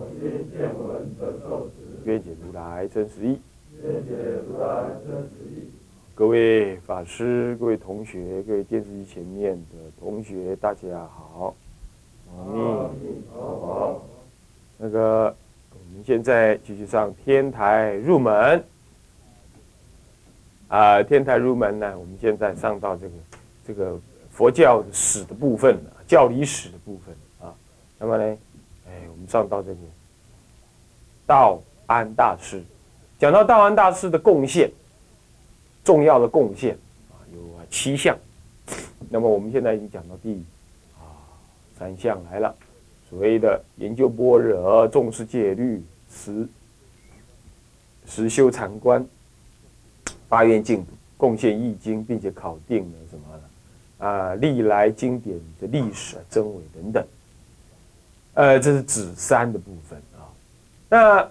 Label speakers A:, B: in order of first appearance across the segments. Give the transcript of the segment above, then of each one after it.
A: 我今见闻得受持。愿解如来真实义。愿解如来真实义。各位法师、各位同学、各位电视机前面的同学，大家好。阿弥陀佛。那个，我们现在继续上天台入门。啊，天台入门呢，我们现在上到这个这个佛教史的部分了，教理史的部分啊。那么呢，哎，我们上到这个道安大师，讲到道安大师的贡献，重要的贡献啊，有七项。那么我们现在已经讲到第。三项来了，所谓的研究般若，重视戒律，实实修禅观，发愿净土，贡献易经，并且考定了什么？啊，历来经典的历史真伪等等。呃，这是指三的部分啊。那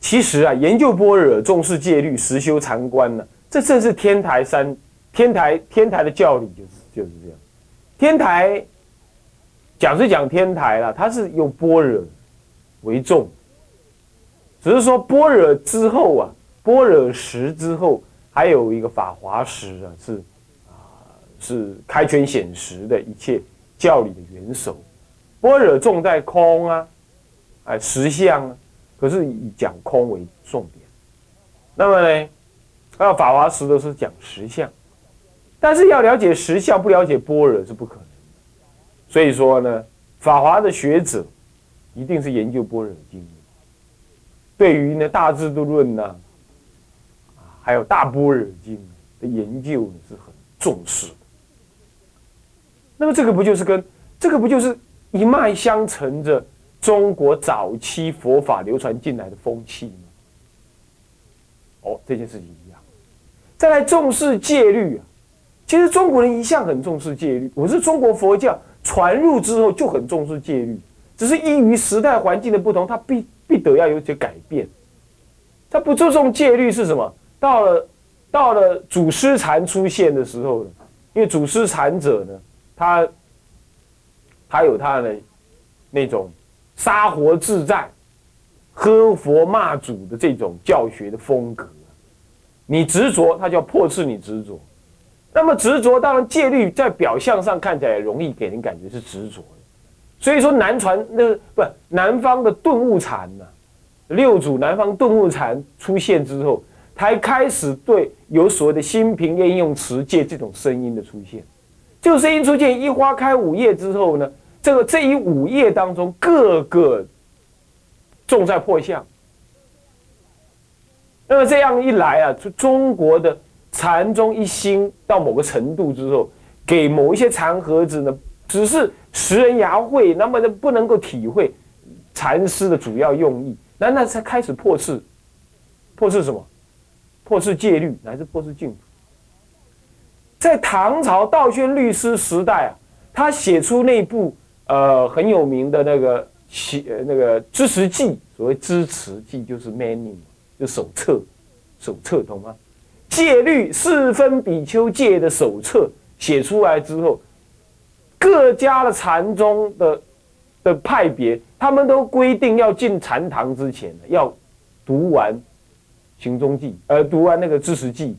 A: 其实啊，研究般若，重视戒律，实修禅观呢，这正是天台山天台天台的教理，就是就是这样。天台讲是讲天台了，它是用般若为重，只是说般若之后啊，般若时之后还有一个法华时啊，是啊是开权显实的一切教理的元首。般若重在空啊，哎实相啊，可是以讲空为重点。那么呢，那法华时都是讲实相。但是要了解实相，不了解般若是不可能。所以说呢，法华的学者一定是研究般若经的。对于呢大智度论呐，还有大般若经的研究是很重视的。那么这个不就是跟这个不就是一脉相承着中国早期佛法流传进来的风气吗？哦，这件事情一样。再来重视戒律啊。其实中国人一向很重视戒律，我是中国佛教传入之后就很重视戒律，只是依于时代环境的不同，它必必得要有些改变。他不注重戒律是什么？到了到了祖师禅出现的时候呢？因为祖师禅者呢，他他有他的那种杀活自在、喝佛骂祖的这种教学的风格。你执着，他就要破斥你执着。那么执着，当然戒律在表象上看起来容易给人感觉是执着的，所以说南传那不南方的顿悟禅呢，六祖南方顿悟禅出现之后，才开始对有所谓的心平应用持戒这种声音的出现，这个声音出现一花开五叶之后呢，这个这一五叶当中各个重在破相，那么这样一来啊，中中国的。禅宗一心到某个程度之后，给某一些禅盒子呢，只是食人牙慧，那么呢不能够体会禅师的主要用意，那那才开始破斥，破斥什么？破斥戒律，乃至破斥净土。在唐朝道宣律师时代啊，他写出那部呃很有名的那个写那个支持记，所谓支持记就是 menu，就手册，手册懂吗？戒律四分比丘戒的手册写出来之后，各家的禅宗的的派别，他们都规定要进禅堂之前，要读完行踪记，呃，读完那个知识记。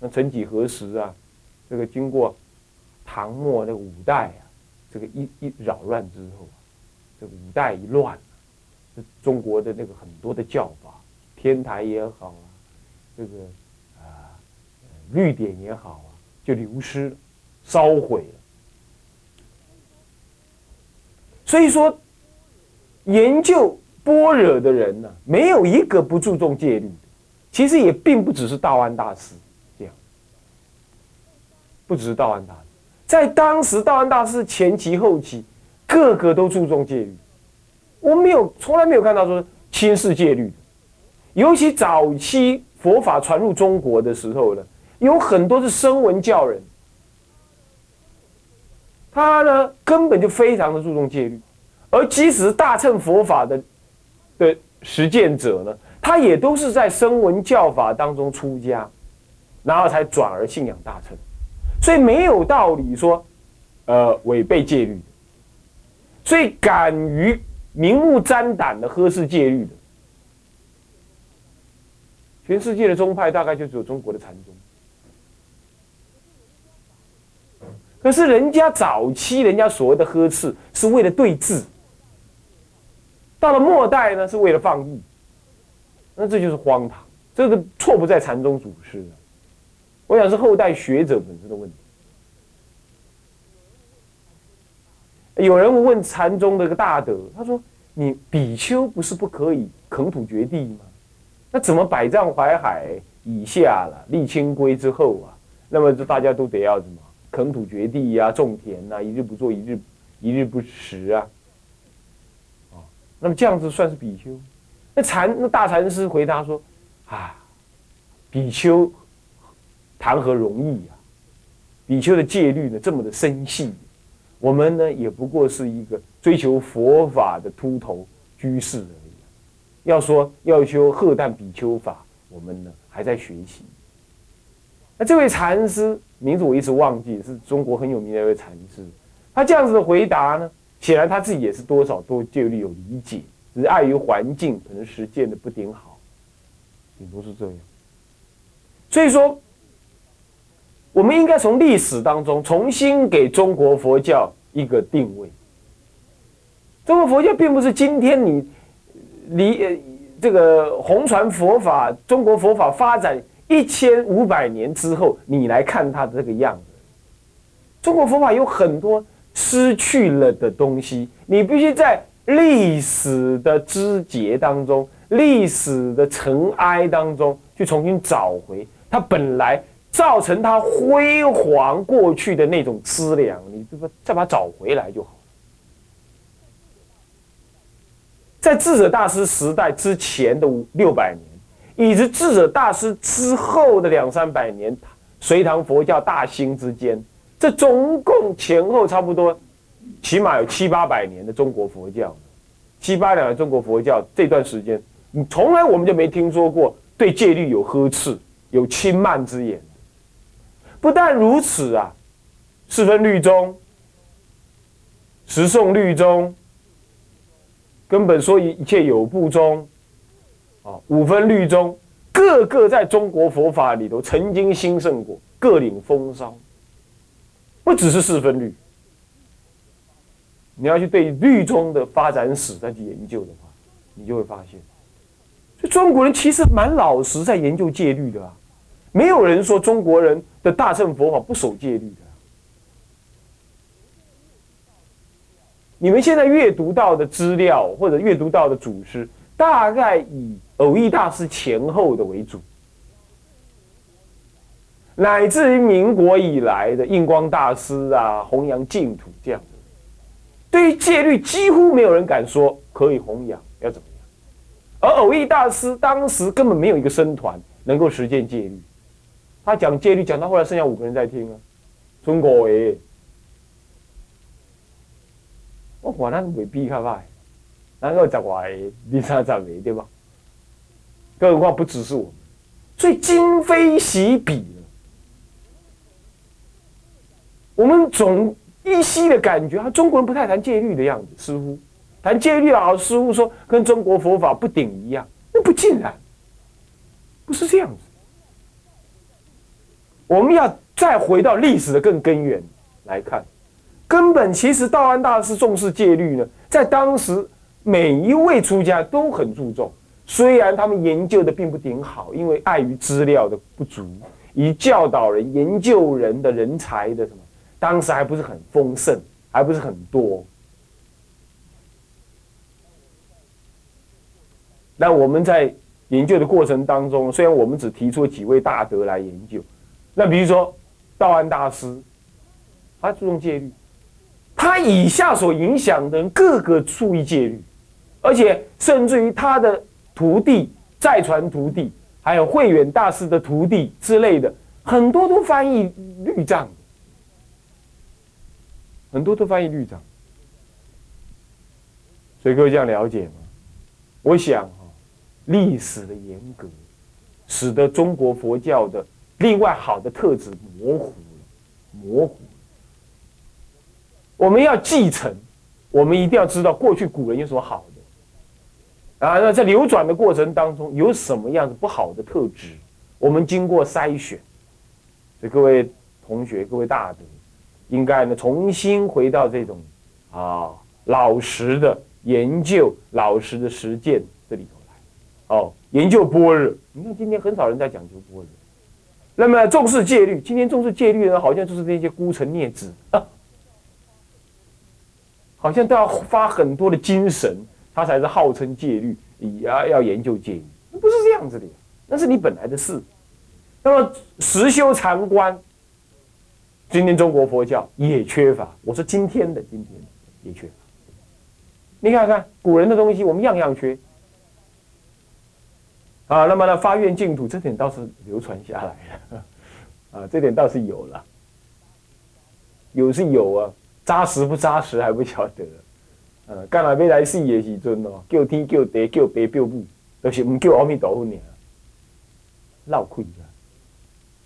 A: 那曾几何时啊，这个经过唐末那个五代啊，这个一一扰乱之后，这五代一乱，中国的那个很多的教法，天台也好啊。这个啊，绿点也好啊，就流失了，烧毁了。所以说，研究般若的人呢，没有一个不注重戒律的。其实也并不只是道安大师这样，不只是道安大师，在当时道安大师前期后期，个个都注重戒律，我没有从来没有看到说轻视戒律，尤其早期佛法传入中国的时候呢，有很多是声闻教人，他呢根本就非常的注重戒律，而即使大乘佛法的的实践者呢，他也都是在声闻教法当中出家，然后才转而信仰大乘，所以没有道理说，呃违背戒律。所以敢于明目张胆的呵斥戒律的，全世界的宗派大概就只有中国的禅宗。可是人家早期人家所谓的呵斥是为了对峙，到了末代呢是为了放逸，那这就是荒唐。这个错不在禅宗祖师，我想是后代学者本身的问题。有人问禅宗的一个大德，他说：“你比丘不是不可以垦土掘地吗？那怎么百丈怀海以下了，立清规之后啊？那么就大家都得要什么垦土掘地呀，种田呐，一日不做一日一日不食？啊，那么这样子算是比丘？那禅那大禅师回答说：啊，比丘谈何容易呀？比丘的戒律呢，这么的深细。”我们呢，也不过是一个追求佛法的秃头居士而已。要说要修鹤旦比丘法，我们呢还在学习。那这位禅师名字我一直忘记，是中国很有名的一位禅师。他这样子的回答呢，显然他自己也是多少都戒律有理解，只是碍于环境，可能实践的不顶好，顶多是这样。所以说。我们应该从历史当中重新给中国佛教一个定位。中国佛教并不是今天你离这个红传佛法，中国佛法发展一千五百年之后，你来看它的这个样子。中国佛法有很多失去了的东西，你必须在历史的枝节当中、历史的尘埃当中去重新找回它本来。造成它辉煌过去的那种资粮，你这个再把它找回来就好。在智者大师时代之前的五六百年，以及智者大师之后的两三百年，隋唐佛教大兴之间，这总共前后差不多，起码有七八百年的中国佛教，七八两的中国佛教这段时间，你从来我们就没听说过对戒律有呵斥、有轻慢之言。不但如此啊，四分律宗、十诵律宗，根本说一切有部宗，啊，五分律宗，个个在中国佛法里头曾经兴盛过，各领风骚。不只是四分律，你要去对律宗的发展史再去研究的话，你就会发现，这中国人其实蛮老实，在研究戒律的啊。没有人说中国人的大乘佛法不守戒律的。你们现在阅读到的资料或者阅读到的祖师，大概以偶益大师前后的为主，乃至于民国以来的印光大师啊，弘扬净土这样子，对于戒律几乎没有人敢说可以弘扬要怎么样，而偶益大师当时根本没有一个僧团能够实践戒律。他讲戒律，讲到后来剩下五个人在听啊。中国诶，我管他未必较歹，然后十外二三十个对吧？更何况不只是我们，所以今非昔比。我们总依稀的感觉，啊，中国人不太谈戒律的样子，似乎谈戒律啊，似乎说跟中国佛法不顶一样，那不尽然，不是这样子。我们要再回到历史的更根源来看，根本其实道安大师重视戒律呢，在当时每一位出家都很注重，虽然他们研究的并不顶好，因为碍于资料的不足，以教导人、研究人的人才的什么，当时还不是很丰盛，还不是很多。那我们在研究的过程当中，虽然我们只提出几位大德来研究。那比如说，道安大师，他注重戒律，他以下所影响的人个个注意戒律，而且甚至于他的徒弟、再传徒弟，还有慧远大师的徒弟之类的，很多都翻译律藏，很多都翻译律藏。所以各位这样了解吗？我想哈，历史的严格，使得中国佛教的另外好的特质模糊了，模糊。我们要继承，我们一定要知道过去古人有什么好的啊。那在流转的过程当中，有什么样子不好的特质，我们经过筛选。所以各位同学、各位大德，应该呢重新回到这种啊老实的。研究老实的实践这里头来，哦，研究般若。你看今天很少人在讲究般若，那么重视戒律。今天重视戒律的，好像就是那些孤臣孽子啊，好像都要发很多的精神，他才是号称戒律，要要研究戒律，不是这样子的，那是你本来的事。那么实修禅观，今天中国佛教也缺乏。我说今天的今天的也缺乏。你看看古人的东西，我们样样缺啊。那么呢，发愿净土这点倒是流传下来了 啊，这点倒是有了，有是有啊，扎实不扎实还不晓得。呃，干来未来世的时阵哦，叫天叫地叫爸叫母，都是唔叫阿弥陀佛尔，闹亏啊。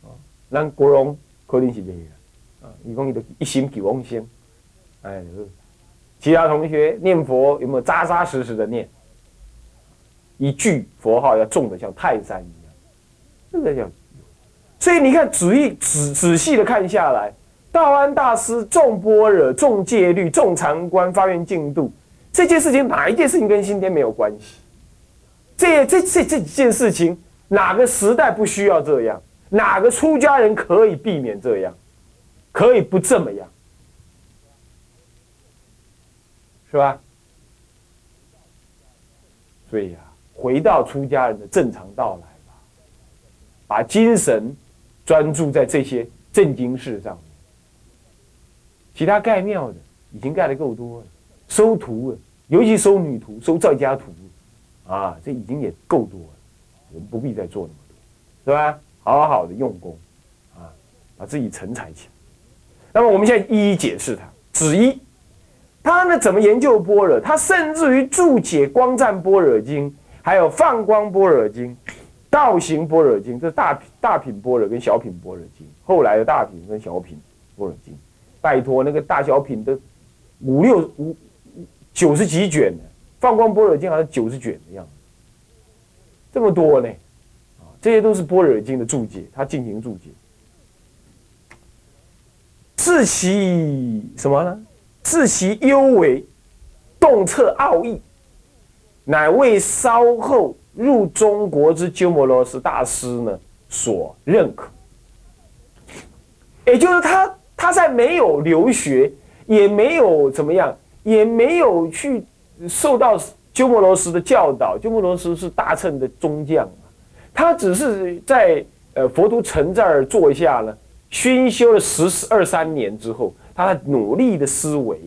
A: 哦，咱国荣可能是未啊，伊讲伊都一心求往生，哎。其他同学念佛有没有扎扎实实的念？一句佛号要重的像泰山一样，这个叫。所以你看，仔细仔仔细的看下来，道安大师重般若、重戒律、重禅观、发愿净度，这件事情哪一件事情跟今天没有关系？这这这这几件事情，哪个时代不需要这样？哪个出家人可以避免这样？可以不这么样？是吧？所以呀，回到出家人的正常道来吧，把精神专注在这些正经事上面。其他盖庙的已经盖的够多了，收徒了，尤其收女徒、收在家徒，啊，这已经也够多了。我们不必再做那么多，是吧？好好的用功，啊，把自己成才起来。那么我们现在一一解释它，子一。他呢？怎么研究般若？他甚至于注解《光赞般若经》，还有《放光般若经》、《道行般若经》。这是大大品般若跟小品般若经。后来的大品跟小品般若经，拜托那个大小品的五六五九十几卷呢，《放光般若经》好像九十卷的样子，这么多呢？啊，这些都是般若经的注解，他进行注解，自其什么呢？自其幽微，洞彻奥义，乃为稍后入中国之鸠摩罗什大师呢所认可。也就是他他在没有留学，也没有怎么样，也没有去受到鸠摩罗什的教导。鸠摩罗什是大乘的中将他只是在呃佛都城这儿坐下呢，熏修了十二三年之后。他努力的思维，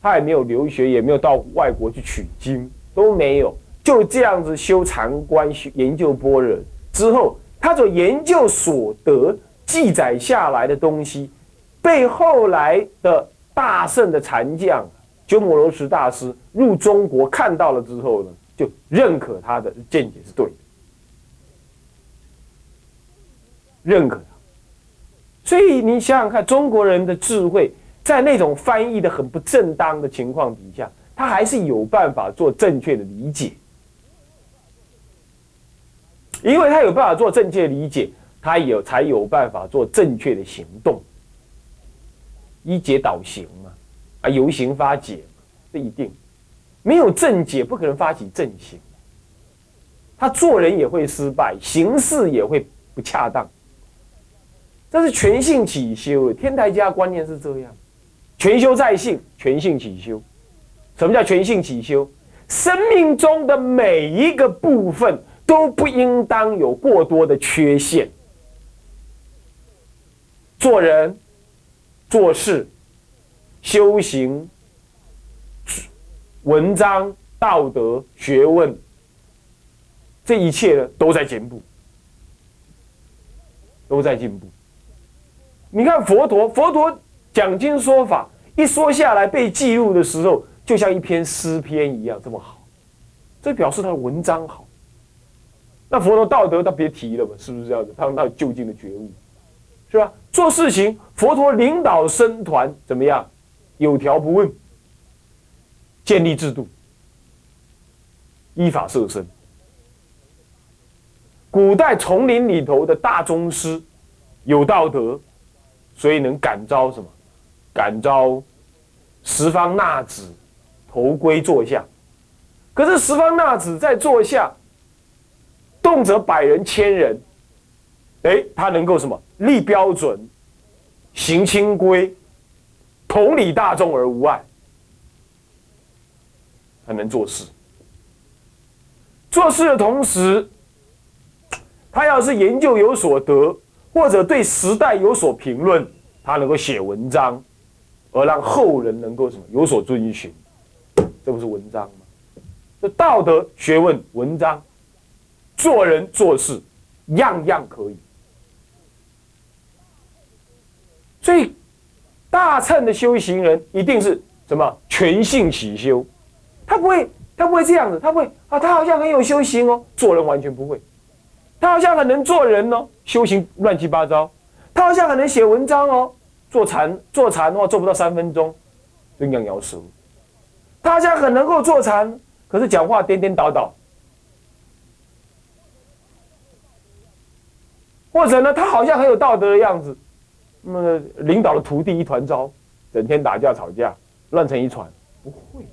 A: 他也没有留学，也没有到外国去取经，都没有，就这样子修禅观、研究般若之后，他所研究所得记载下来的东西，被后来的大圣的禅将鸠摩罗什大师入中国看到了之后呢，就认可他的见解是对的，认可。所以你想想看，中国人的智慧。在那种翻译的很不正当的情况底下，他还是有办法做正确的理解，因为他有办法做正确理解，他有才有办法做正确的行动，一解导行嘛，啊，由行发解嘛，这一定。没有正解，不可能发起正行，他做人也会失败，行事也会不恰当，这是全性起修，天台家观念是这样。全修在性，全性起修。什么叫全性起修？生命中的每一个部分都不应当有过多的缺陷。做人、做事、修行、文章、道德、学问，这一切呢都在进步，都在进步。你看佛陀，佛陀讲经说法，一说下来被记录的时候，就像一篇诗篇一样这么好，这表示他的文章好。那佛陀道德他别提了嘛，是不是这样子？他他有就近的觉悟，是吧？做事情，佛陀领导僧团怎么样？有条不紊，建立制度，依法设身。古代丛林里头的大宗师，有道德，所以能感召什么？感召十方纳子头归坐下。可是十方纳子在坐下。动辄百人、千人，哎，他能够什么立标准、行清规、同理大众而无碍，他能做事。做事的同时，他要是研究有所得，或者对时代有所评论，他能够写文章，而让后人能够什么有所遵循，这不是文章吗？这道德、学问、文章。做人做事，样样可以。所以，大乘的修行人一定是什么全性起修，他不会，他不会这样子，他不会啊，他好像很有修行哦，做人完全不会。他好像很能做人哦，修行乱七八糟。他好像很能写文章哦，做禅做禅的话做不到三分钟，就样摇舌。大家很能够坐禅，可是讲话颠颠倒倒。或者呢，他好像很有道德的样子，那么领导的徒弟一团糟，整天打架吵架，乱成一团。不会，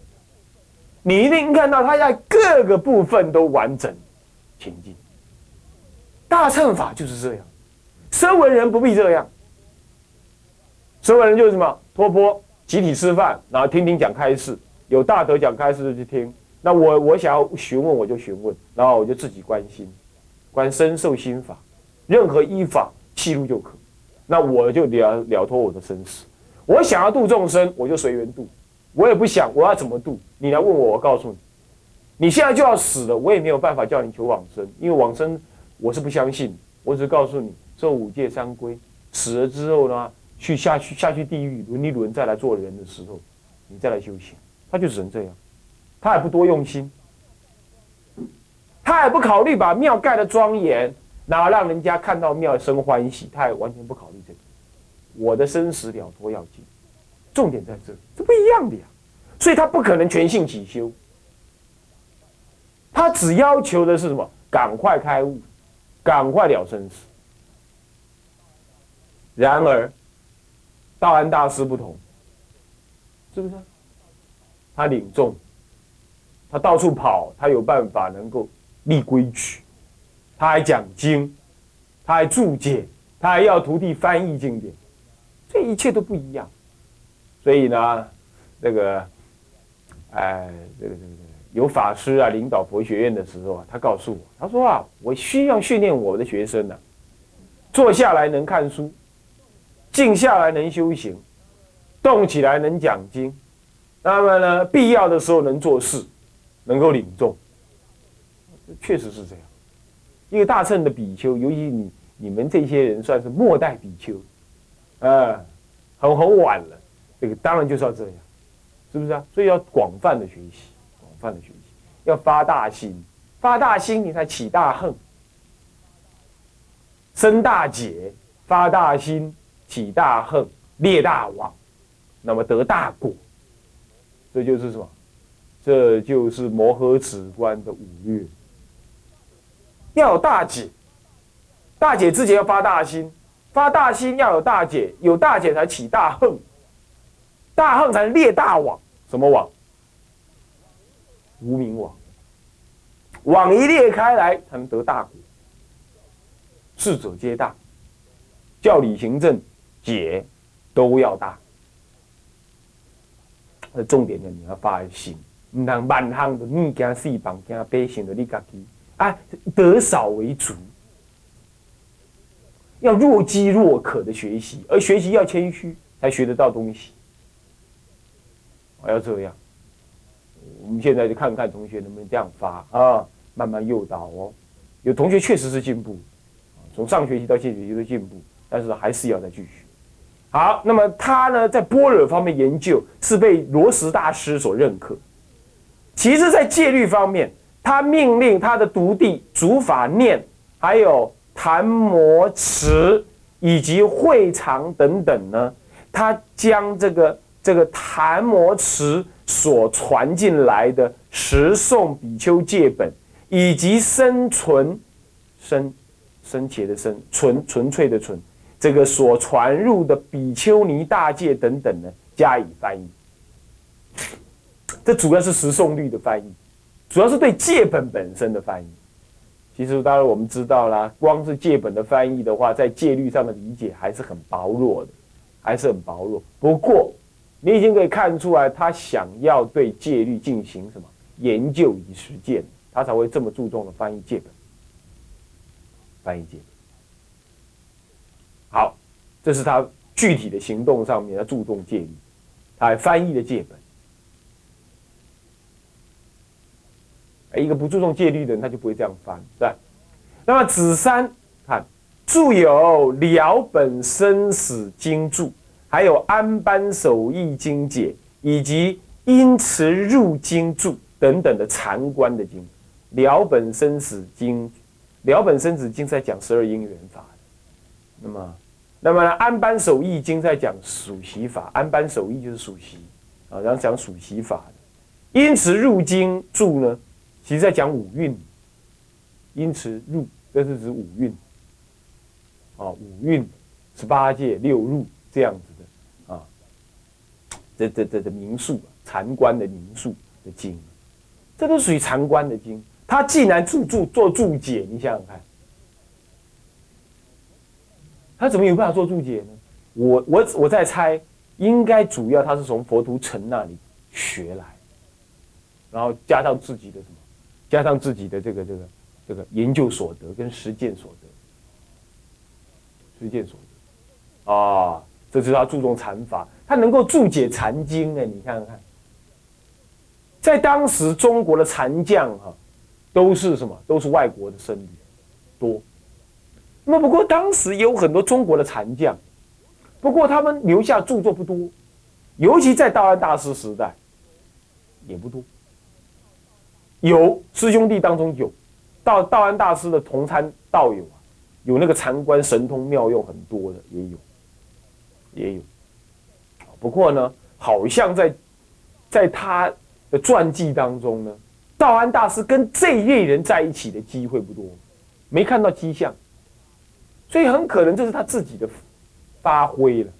A: 你一定看到他在各个部分都完整前进。大乘法就是这样，声闻人不必这样。声闻人就是什么？托钵集体吃饭，然后听听讲开示，有大德讲开示就去听。那我我想要询问，我就询问，然后我就自己关心，观身受心法。任何依法记录就可，那我就了了脱我的生死。我想要度众生，我就随缘度。我也不想我要怎么度，你来问我，我告诉你。你现在就要死了，我也没有办法叫你求往生，因为往生我是不相信。我只告诉你，受五戒三规，死了之后呢，去下去下去地狱轮一轮，再来做人的时候，你再来修行，他就只能这样，他也不多用心，他也不考虑把庙盖的庄严。然后让人家看到庙生欢喜？他也完全不考虑这个。我的生死了脱要紧，重点在这，这不一样的呀。所以他不可能全性起修，他只要求的是什么？赶快开悟，赶快了生死。然而，道安大师不同，是不是？他领众，他到处跑，他有办法能够立规矩。他还讲经，他还注解，他还要徒弟翻译经典，这一切都不一样。所以呢，这个，哎，这个这个这个有法师啊，领导佛学院的时候啊，他告诉我，他说啊，我需要训练我的学生呢，坐下来能看书，静下来能修行，动起来能讲经，那么呢，必要的时候能做事，能够领众，确实是这样。一个大乘的比丘，尤其你你们这些人算是末代比丘，啊，很很晚了，这个当然就是要这样，是不是啊？所以要广泛的学习，广泛的学习，要发大心，发大心你才起大恨，生大解，发大心，起大恨，列大王，那么得大果，这就是什么？这就是摩诃止观的五略。要有大解，大解之前要发大心，发大心要有大解，有大解才起大恨，大恨才能列大网，什么网？无名网，网一裂开来才能得大果，智者皆大，教理行政解都要大，那重点呢，你要发心，唔通满行的物件四棒惊百姓的你家己。啊，得少为主，要若饥若渴的学习，而学习要谦虚，才学得到东西。我要这样，我们现在就看看同学能不能这样发啊，慢慢诱导哦。有同学确实是进步，从上学期到下学期都进步，但是还是要再继续。好，那么他呢，在般若方面研究是被罗什大师所认可。其实，在戒律方面，他命令他的徒弟主法念，还有檀摩持以及会长等等呢，他将这个这个檀摩持所传进来的十诵比丘戒本，以及生存生生劫的生纯纯粹的纯，这个所传入的比丘尼大戒等等呢，加以翻译。这主要是十诵律的翻译，主要是对戒本本身的翻译。其实当然我们知道啦，光是戒本的翻译的话，在戒律上的理解还是很薄弱的，还是很薄弱。不过你已经可以看出来，他想要对戒律进行什么研究与实践，他才会这么注重的翻译戒本。翻译戒本，好，这是他具体的行动上面，他注重戒律，他还翻译了戒本。一个不注重戒律的人，他就不会这样翻，是吧？那么子三看著有《了本生死经注》，还有《安般守义经解》，以及《因持入经注》等等的禅观的经，《了本生死经》《了本生死经》在讲十二因缘法那么，那么《安般守义经》在讲属习法，安般守义就是属习啊，然后讲属习法《因此入经注》呢？其实在讲五蕴，因此入，这是指五蕴，啊，五蕴，十八界六入这样子的啊，这这这的名数，禅观的名数的经，这都属于禅观的经。他既然注注做注解，你想想看，他怎么有办法做注解呢？我我我在猜，应该主要他是从佛图澄那里学来，然后加上自己的什么？加上自己的这个这个这个研究所得跟实践所得，实践所得啊，这是他注重禅法，他能够注解禅经哎，你看看，在当时中国的禅将哈，都是什么？都是外国的僧侣多。那不过当时也有很多中国的禅将，不过他们留下著作不多，尤其在道安大师时代，也不多。有师兄弟当中有道道安大师的同参道友啊，有那个禅观神通妙用很多的也有，也有。不过呢，好像在在他的传记当中呢，道安大师跟这一类人在一起的机会不多，没看到迹象，所以很可能这是他自己的发挥了。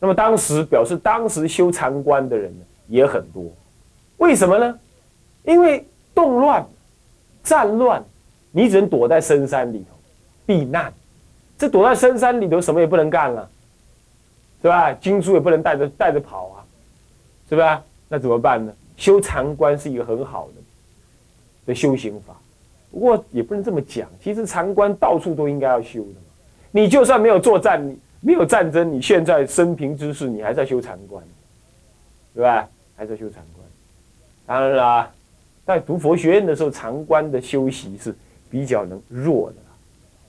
A: 那么当时表示，当时修禅观的人呢也很多，为什么呢？因为动乱、战乱，你只能躲在深山里头避难。这躲在深山里头，什么也不能干了，是吧？经书也不能带着带着跑啊，是吧？那怎么办呢？修禅观是一个很好的的修行法，不过也不能这么讲。其实禅观到处都应该要修的。你就算没有作战，没有战争，你现在生平之事，你还在修禅观，对吧？还在修禅观。当然啦。在读佛学院的时候，禅观的修习是比较能弱的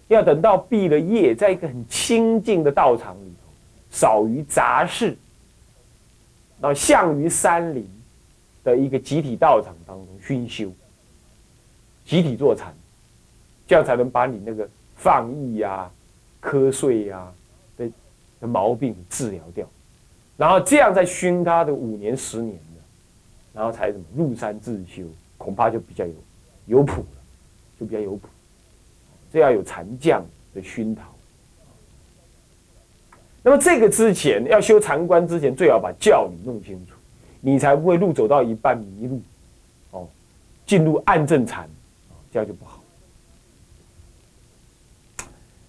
A: 要等到毕了业，在一个很清净的道场里头，少于杂事，然后向于山林的一个集体道场当中熏修，集体坐禅，这样才能把你那个放逸呀、瞌睡呀的的毛病治疗掉，然后这样再熏他的五年、十年的，然后才怎么入山自修。恐怕就比较有有谱了，就比较有谱，这要有禅将的熏陶。那么这个之前要修禅观之前，最好把教理弄清楚，你才不会路走到一半迷路，哦，进入暗正禅，这样就不好。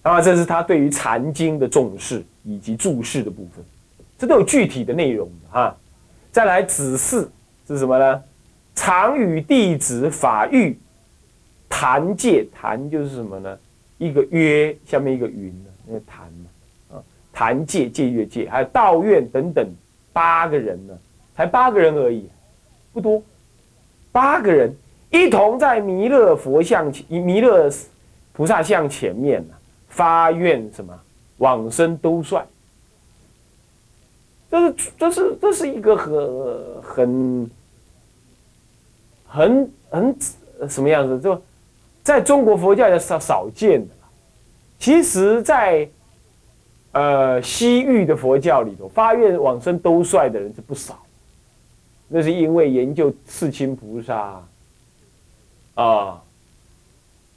A: 那么这是他对于禅经的重视以及注释的部分，这都有具体的内容的哈。再来子嗣是什么呢？常与弟子法欲谈戒，谈就是什么呢？一个约下面一个云，那个谈嘛，啊，谈戒戒约戒，还有道院等等八个人呢，才八个人而已，不多，八个人一同在弥勒佛像前、弥勒菩萨像前面呢，发愿什么往生兜率。这是这是这是一个很很很很什么样子？就在中国佛教也少少见的。其实，在呃西域的佛教里头，发愿往生兜率的人是不少。那是因为研究世亲菩萨啊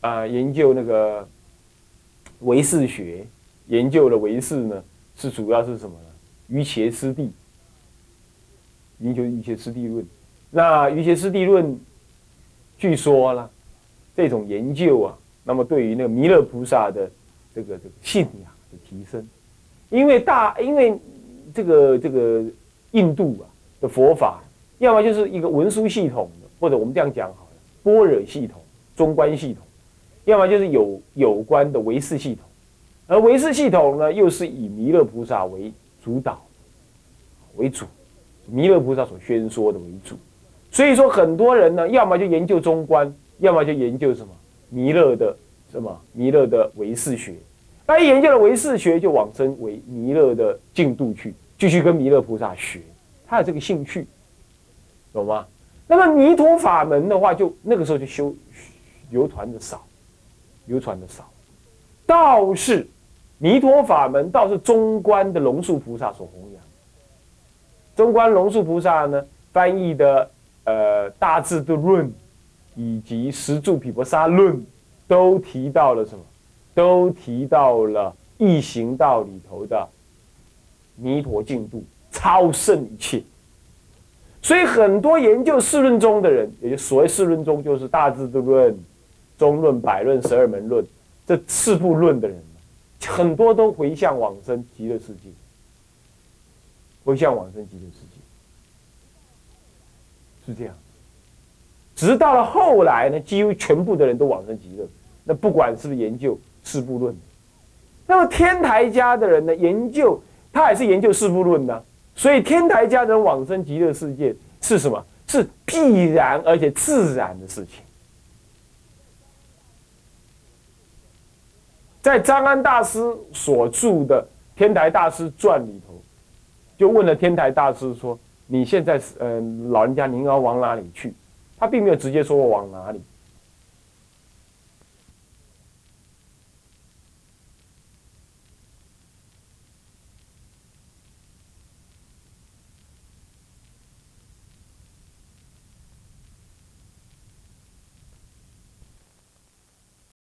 A: 啊，研究那个唯识学，研究的唯识呢，是主要是什么呢？于伽师地，研究于伽师地论。那于伽师地论，据说呢，这种研究啊，那么对于那个弥勒菩萨的这个这个信仰的提升，因为大因为这个这个印度啊的佛法，要么就是一个文殊系统的，或者我们这样讲好了，般若系统、中观系统，要么就是有有关的唯识系统，而唯识系统呢，又是以弥勒菩萨为。主导为主，弥勒菩萨所宣说的为主，所以说很多人呢，要么就研究中观，要么就研究什么弥勒的什么弥勒的唯识学。那一研究了唯识学，就往生为弥勒的净度去，继续跟弥勒菩萨学，他有这个兴趣，懂吗？那么弥陀法门的话，就那个时候就修流传的少，流传的少，倒是。弥陀法门倒是中观的龙树菩萨所弘扬。中观龙树菩萨呢翻译的呃《大智度论》以及《十住毗婆沙论》都提到了什么？都提到了异行道里头的弥陀净土超胜一切。所以很多研究四论宗的人，也就所谓四论宗，就是《大智度论》《中论》《百论》《十二门论》这四部论的人。很多都回向往生极乐世界，回向往生极乐世界，是这样。直到了后来呢，几乎全部的人都往生极乐。那不管是不是研究四部论，那么天台家的人呢，研究他也是研究四部论的，所以天台家人往生极乐世界是什么？是必然而且自然的事情。在张安大师所著的《天台大师传》里头，就问了天台大师说：“你现在是，嗯，老人家，您要往哪里去？”他并没有直接说我往哪里，